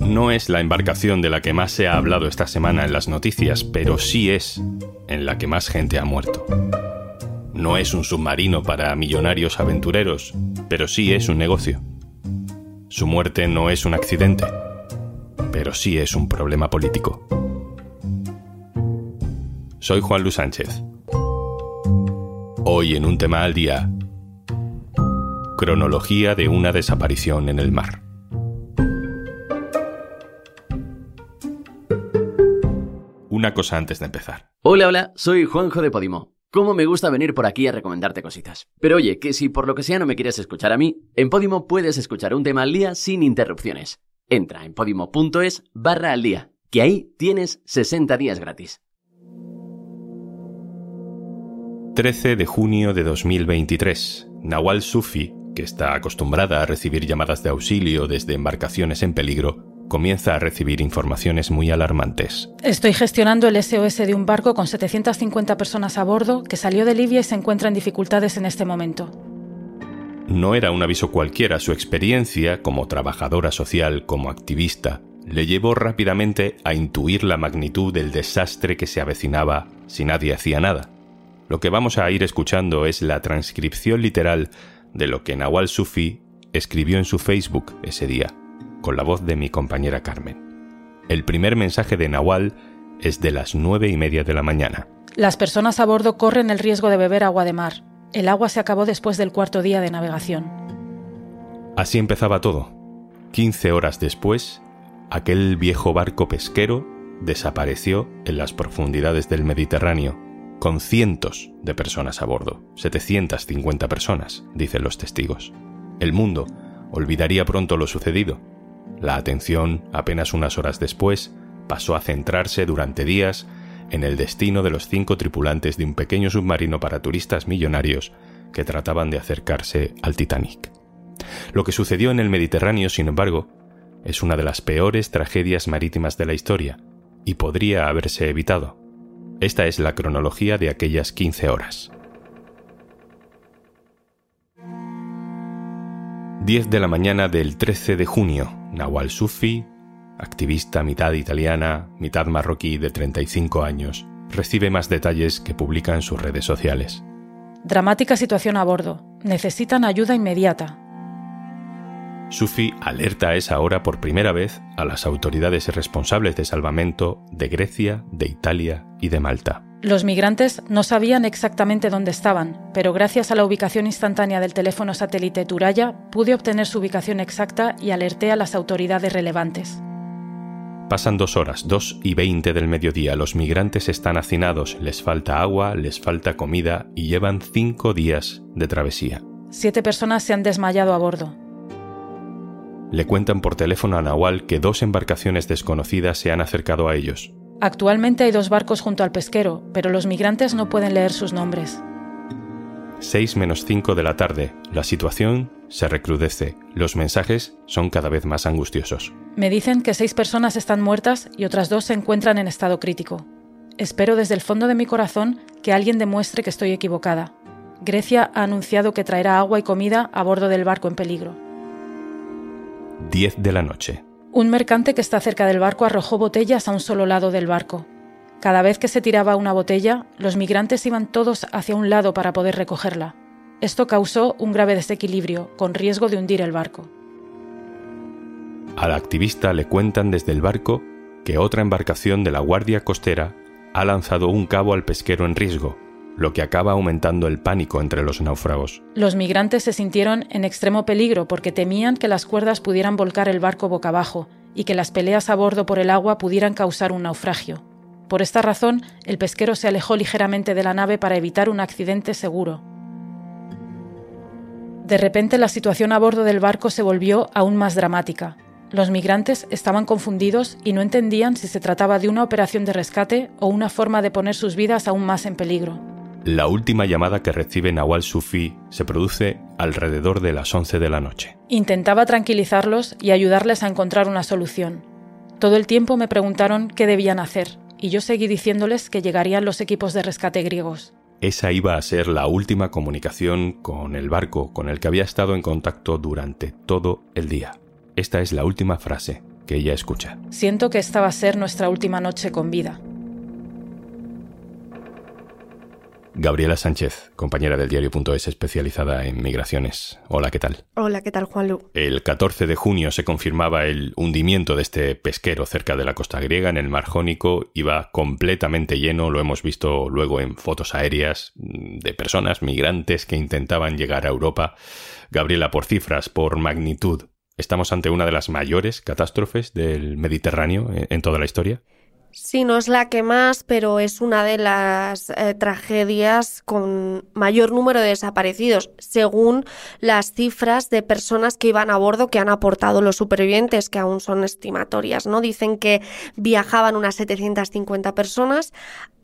No es la embarcación de la que más se ha hablado esta semana en las noticias, pero sí es en la que más gente ha muerto. No es un submarino para millonarios aventureros, pero sí es un negocio. Su muerte no es un accidente, pero sí es un problema político. Soy Juan Luis Sánchez. Hoy en un tema al día, cronología de una desaparición en el mar. Una cosa antes de empezar. Hola, hola, soy Juanjo de Podimo. ¿Cómo me gusta venir por aquí a recomendarte cositas? Pero oye, que si por lo que sea no me quieres escuchar a mí, en Podimo puedes escuchar un tema al día sin interrupciones. Entra en podimo.es barra al día, que ahí tienes 60 días gratis. 13 de junio de 2023. Nawal Sufi, que está acostumbrada a recibir llamadas de auxilio desde embarcaciones en peligro, comienza a recibir informaciones muy alarmantes. Estoy gestionando el SOS de un barco con 750 personas a bordo que salió de Libia y se encuentra en dificultades en este momento. No era un aviso cualquiera, su experiencia como trabajadora social, como activista, le llevó rápidamente a intuir la magnitud del desastre que se avecinaba si nadie hacía nada. Lo que vamos a ir escuchando es la transcripción literal de lo que Nawal Sufi escribió en su Facebook ese día, con la voz de mi compañera Carmen. El primer mensaje de Nawal es de las nueve y media de la mañana. Las personas a bordo corren el riesgo de beber agua de mar. El agua se acabó después del cuarto día de navegación. Así empezaba todo. Quince horas después, aquel viejo barco pesquero desapareció en las profundidades del Mediterráneo con cientos de personas a bordo, 750 personas, dicen los testigos. El mundo olvidaría pronto lo sucedido. La atención, apenas unas horas después, pasó a centrarse durante días en el destino de los cinco tripulantes de un pequeño submarino para turistas millonarios que trataban de acercarse al Titanic. Lo que sucedió en el Mediterráneo, sin embargo, es una de las peores tragedias marítimas de la historia, y podría haberse evitado. Esta es la cronología de aquellas 15 horas. 10 de la mañana del 13 de junio, Nawal Sufi, activista mitad italiana, mitad marroquí de 35 años, recibe más detalles que publica en sus redes sociales. Dramática situación a bordo. Necesitan ayuda inmediata. Sufi alerta a esa hora por primera vez a las autoridades responsables de salvamento de Grecia, de Italia y de Malta. Los migrantes no sabían exactamente dónde estaban, pero gracias a la ubicación instantánea del teléfono satélite Turaya pude obtener su ubicación exacta y alerté a las autoridades relevantes. Pasan dos horas, dos y veinte del mediodía. Los migrantes están hacinados, les falta agua, les falta comida y llevan cinco días de travesía. Siete personas se han desmayado a bordo. Le cuentan por teléfono a Nawal que dos embarcaciones desconocidas se han acercado a ellos. Actualmente hay dos barcos junto al pesquero, pero los migrantes no pueden leer sus nombres. 6 menos 5 de la tarde. La situación se recrudece. Los mensajes son cada vez más angustiosos. Me dicen que seis personas están muertas y otras dos se encuentran en estado crítico. Espero desde el fondo de mi corazón que alguien demuestre que estoy equivocada. Grecia ha anunciado que traerá agua y comida a bordo del barco en peligro. 10 de la noche. Un mercante que está cerca del barco arrojó botellas a un solo lado del barco. Cada vez que se tiraba una botella, los migrantes iban todos hacia un lado para poder recogerla. Esto causó un grave desequilibrio, con riesgo de hundir el barco. Al activista le cuentan desde el barco que otra embarcación de la Guardia Costera ha lanzado un cabo al pesquero en riesgo, lo que acaba aumentando el pánico entre los náufragos. Los migrantes se sintieron en extremo peligro porque temían que las cuerdas pudieran volcar el barco boca abajo y que las peleas a bordo por el agua pudieran causar un naufragio. Por esta razón, el pesquero se alejó ligeramente de la nave para evitar un accidente seguro. De repente la situación a bordo del barco se volvió aún más dramática. Los migrantes estaban confundidos y no entendían si se trataba de una operación de rescate o una forma de poner sus vidas aún más en peligro. La última llamada que recibe Nawal Sufi se produce alrededor de las 11 de la noche. Intentaba tranquilizarlos y ayudarles a encontrar una solución. Todo el tiempo me preguntaron qué debían hacer, y yo seguí diciéndoles que llegarían los equipos de rescate griegos. Esa iba a ser la última comunicación con el barco con el que había estado en contacto durante todo el día. esta es la última frase que ella escucha. Siento que esta va a ser nuestra última noche con vida. Gabriela Sánchez, compañera del diario.es especializada en migraciones. Hola, ¿qué tal? Hola, ¿qué tal, Juanlu? El 14 de junio se confirmaba el hundimiento de este pesquero cerca de la costa griega, en el Mar Jónico. Iba completamente lleno, lo hemos visto luego en fotos aéreas de personas migrantes que intentaban llegar a Europa. Gabriela, por cifras, por magnitud, ¿estamos ante una de las mayores catástrofes del Mediterráneo en toda la historia? Sí, no es la que más, pero es una de las eh, tragedias con mayor número de desaparecidos, según las cifras de personas que iban a bordo que han aportado los supervivientes, que aún son estimatorias, ¿no? Dicen que viajaban unas 750 personas,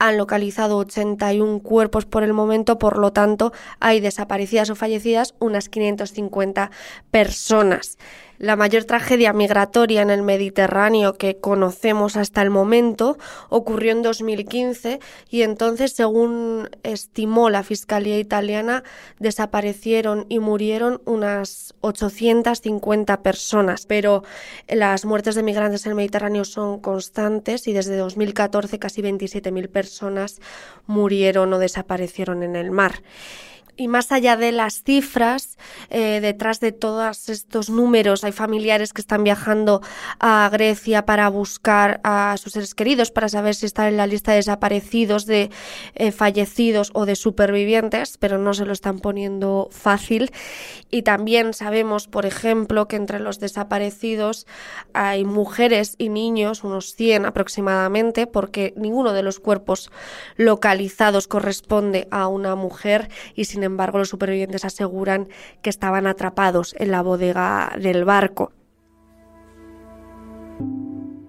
han localizado 81 cuerpos por el momento, por lo tanto, hay desaparecidas o fallecidas unas 550 personas. La mayor tragedia migratoria en el Mediterráneo que conocemos hasta el momento ocurrió en 2015 y entonces, según estimó la Fiscalía italiana, desaparecieron y murieron unas 850 personas. Pero las muertes de migrantes en el Mediterráneo son constantes y desde 2014 casi 27.000 personas murieron o desaparecieron en el mar. Y más allá de las cifras, eh, detrás de todos estos números hay familiares que están viajando a Grecia para buscar a sus seres queridos, para saber si están en la lista de desaparecidos, de eh, fallecidos o de supervivientes, pero no se lo están poniendo fácil. Y también sabemos, por ejemplo, que entre los desaparecidos hay mujeres y niños, unos 100 aproximadamente, porque ninguno de los cuerpos localizados corresponde a una mujer y sin embargo los supervivientes aseguran que estaban atrapados en la bodega del barco.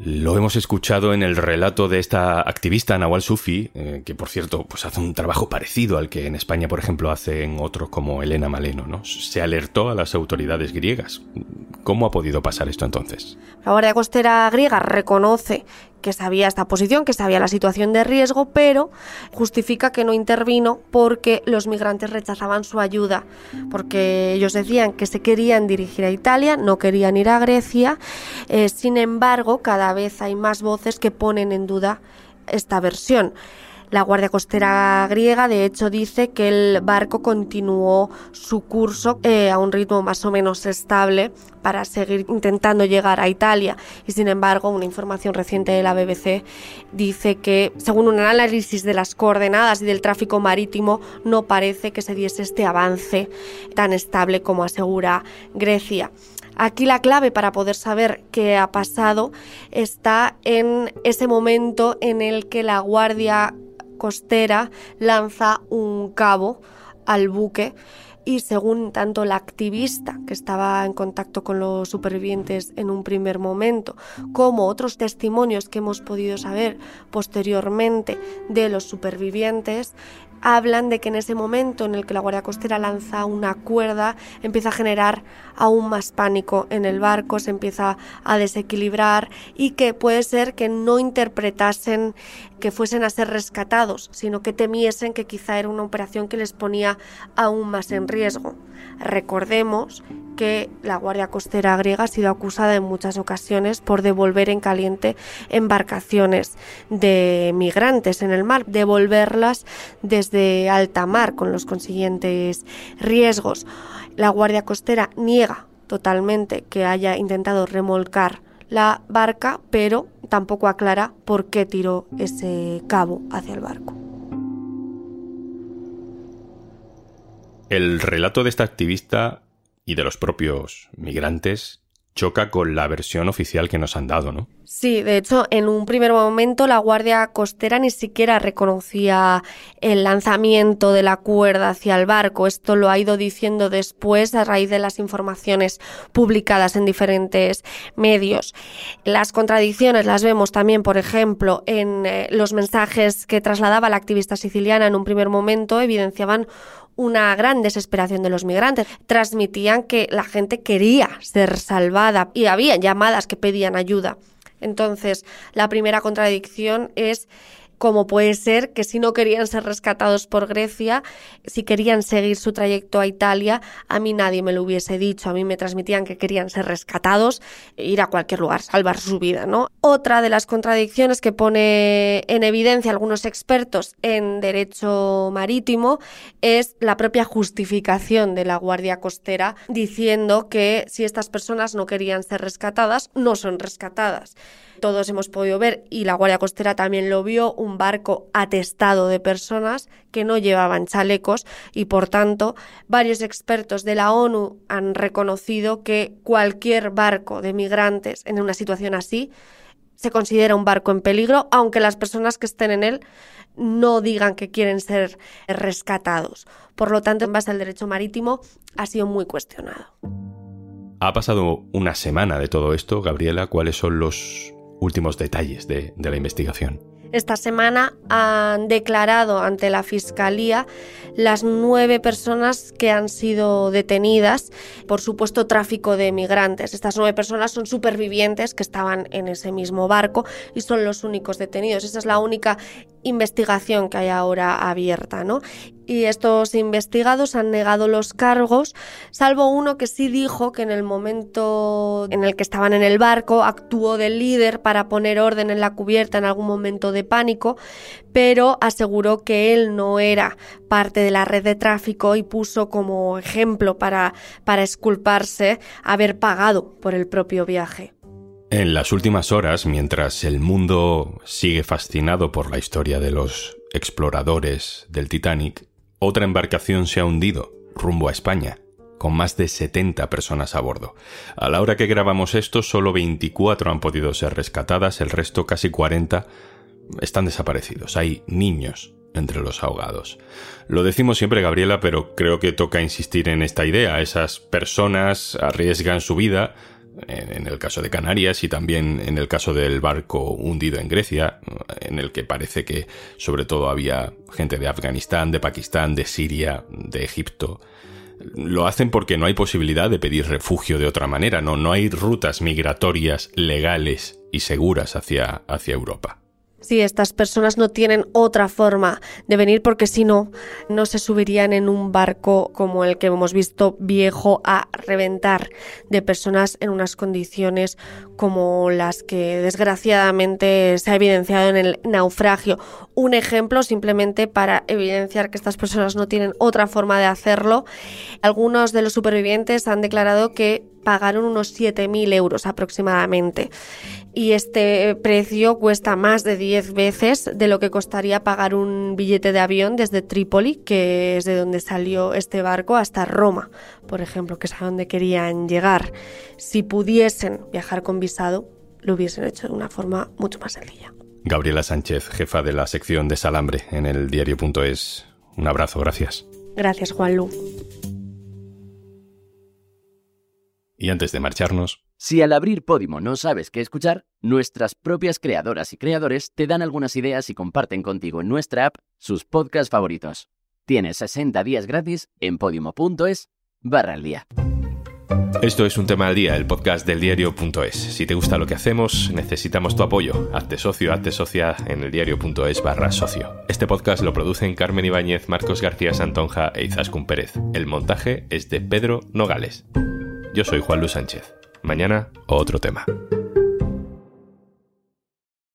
Lo hemos escuchado en el relato de esta activista Nawal Sufi, eh, que por cierto pues hace un trabajo parecido al que en España, por ejemplo, hacen otros como Elena Maleno. ¿no? Se alertó a las autoridades griegas. ¿Cómo ha podido pasar esto entonces? La Guardia Costera griega reconoce que sabía esta posición, que sabía la situación de riesgo, pero justifica que no intervino porque los migrantes rechazaban su ayuda, porque ellos decían que se querían dirigir a Italia, no querían ir a Grecia. Eh, sin embargo, cada vez hay más voces que ponen en duda esta versión. La Guardia Costera griega, de hecho, dice que el barco continuó su curso eh, a un ritmo más o menos estable para seguir intentando llegar a Italia. Y sin embargo, una información reciente de la BBC dice que, según un análisis de las coordenadas y del tráfico marítimo, no parece que se diese este avance tan estable como asegura Grecia. Aquí la clave para poder saber qué ha pasado está en ese momento en el que la Guardia costera lanza un cabo al buque y según tanto la activista que estaba en contacto con los supervivientes en un primer momento, como otros testimonios que hemos podido saber posteriormente de los supervivientes, hablan de que en ese momento en el que la Guardia Costera lanza una cuerda, empieza a generar aún más pánico en el barco, se empieza a desequilibrar y que puede ser que no interpretasen que fuesen a ser rescatados, sino que temiesen que quizá era una operación que les ponía aún más en riesgo. Recordemos que la Guardia Costera griega ha sido acusada en muchas ocasiones por devolver en caliente embarcaciones de migrantes en el mar, devolverlas desde alta mar con los consiguientes riesgos. La Guardia Costera niega totalmente que haya intentado remolcar la barca, pero tampoco aclara por qué tiró ese cabo hacia el barco. El relato de esta activista y de los propios migrantes choca con la versión oficial que nos han dado, ¿no? Sí, de hecho, en un primer momento la Guardia Costera ni siquiera reconocía el lanzamiento de la cuerda hacia el barco. Esto lo ha ido diciendo después a raíz de las informaciones publicadas en diferentes medios. Las contradicciones las vemos también, por ejemplo, en eh, los mensajes que trasladaba la activista siciliana en un primer momento, evidenciaban una gran desesperación de los migrantes. Transmitían que la gente quería ser salvada y había llamadas que pedían ayuda. Entonces, la primera contradicción es como puede ser que si no querían ser rescatados por Grecia, si querían seguir su trayecto a Italia, a mí nadie me lo hubiese dicho, a mí me transmitían que querían ser rescatados, ir a cualquier lugar, salvar su vida, ¿no? Otra de las contradicciones que pone en evidencia algunos expertos en derecho marítimo es la propia justificación de la Guardia Costera diciendo que si estas personas no querían ser rescatadas, no son rescatadas todos hemos podido ver, y la Guardia Costera también lo vio, barco atestado de personas que no llevaban chalecos y por tanto varios expertos de la ONU han reconocido que cualquier barco de migrantes en una situación así se considera un barco en peligro, aunque las personas que estén en él no digan que quieren ser rescatados. Por lo tanto, en base al derecho marítimo, ha sido muy cuestionado. Ha pasado una semana de todo esto, Gabriela. ¿Cuáles son los últimos detalles de, de la investigación. Esta semana han declarado ante la Fiscalía las nueve personas que han sido detenidas por supuesto tráfico de migrantes. Estas nueve personas son supervivientes que estaban en ese mismo barco y son los únicos detenidos. Esa es la única investigación que hay ahora abierta, ¿no? Y estos investigados han negado los cargos, salvo uno que sí dijo que en el momento en el que estaban en el barco actuó de líder para poner orden en la cubierta en algún momento de pánico, pero aseguró que él no era parte de la red de tráfico y puso como ejemplo para, para esculparse haber pagado por el propio viaje. En las últimas horas, mientras el mundo sigue fascinado por la historia de los exploradores del Titanic, otra embarcación se ha hundido rumbo a España, con más de 70 personas a bordo. A la hora que grabamos esto, solo 24 han podido ser rescatadas, el resto, casi 40, están desaparecidos. Hay niños entre los ahogados. Lo decimos siempre, Gabriela, pero creo que toca insistir en esta idea. Esas personas arriesgan su vida en el caso de Canarias y también en el caso del barco hundido en Grecia, en el que parece que sobre todo había gente de Afganistán, de Pakistán, de Siria, de Egipto. Lo hacen porque no hay posibilidad de pedir refugio de otra manera, no, no hay rutas migratorias legales y seguras hacia, hacia Europa. Sí, estas personas no tienen otra forma de venir porque si no, no se subirían en un barco como el que hemos visto viejo a reventar de personas en unas condiciones como las que desgraciadamente se ha evidenciado en el naufragio. Un ejemplo simplemente para evidenciar que estas personas no tienen otra forma de hacerlo. Algunos de los supervivientes han declarado que pagaron unos 7.000 euros aproximadamente. Y este precio cuesta más de 10 veces de lo que costaría pagar un billete de avión desde Trípoli, que es de donde salió este barco, hasta Roma, por ejemplo, que es a donde querían llegar. Si pudiesen viajar con visado, lo hubiesen hecho de una forma mucho más sencilla. Gabriela Sánchez, jefa de la sección de Salambre en el diario.es. Un abrazo, gracias. Gracias, Juanlu. Y antes de marcharnos... Si al abrir Podimo no sabes qué escuchar, nuestras propias creadoras y creadores te dan algunas ideas y comparten contigo en nuestra app sus podcasts favoritos. Tienes 60 días gratis en podimo.es barra al día. Esto es un tema al día, el podcast del diario.es. Si te gusta lo que hacemos, necesitamos tu apoyo. Hazte socio, hazte socia en el diario.es barra socio. Este podcast lo producen Carmen Ibáñez, Marcos García Santonja e Izaskun Pérez. El montaje es de Pedro Nogales. Yo soy Juan Luis Sánchez. Mañana, otro tema.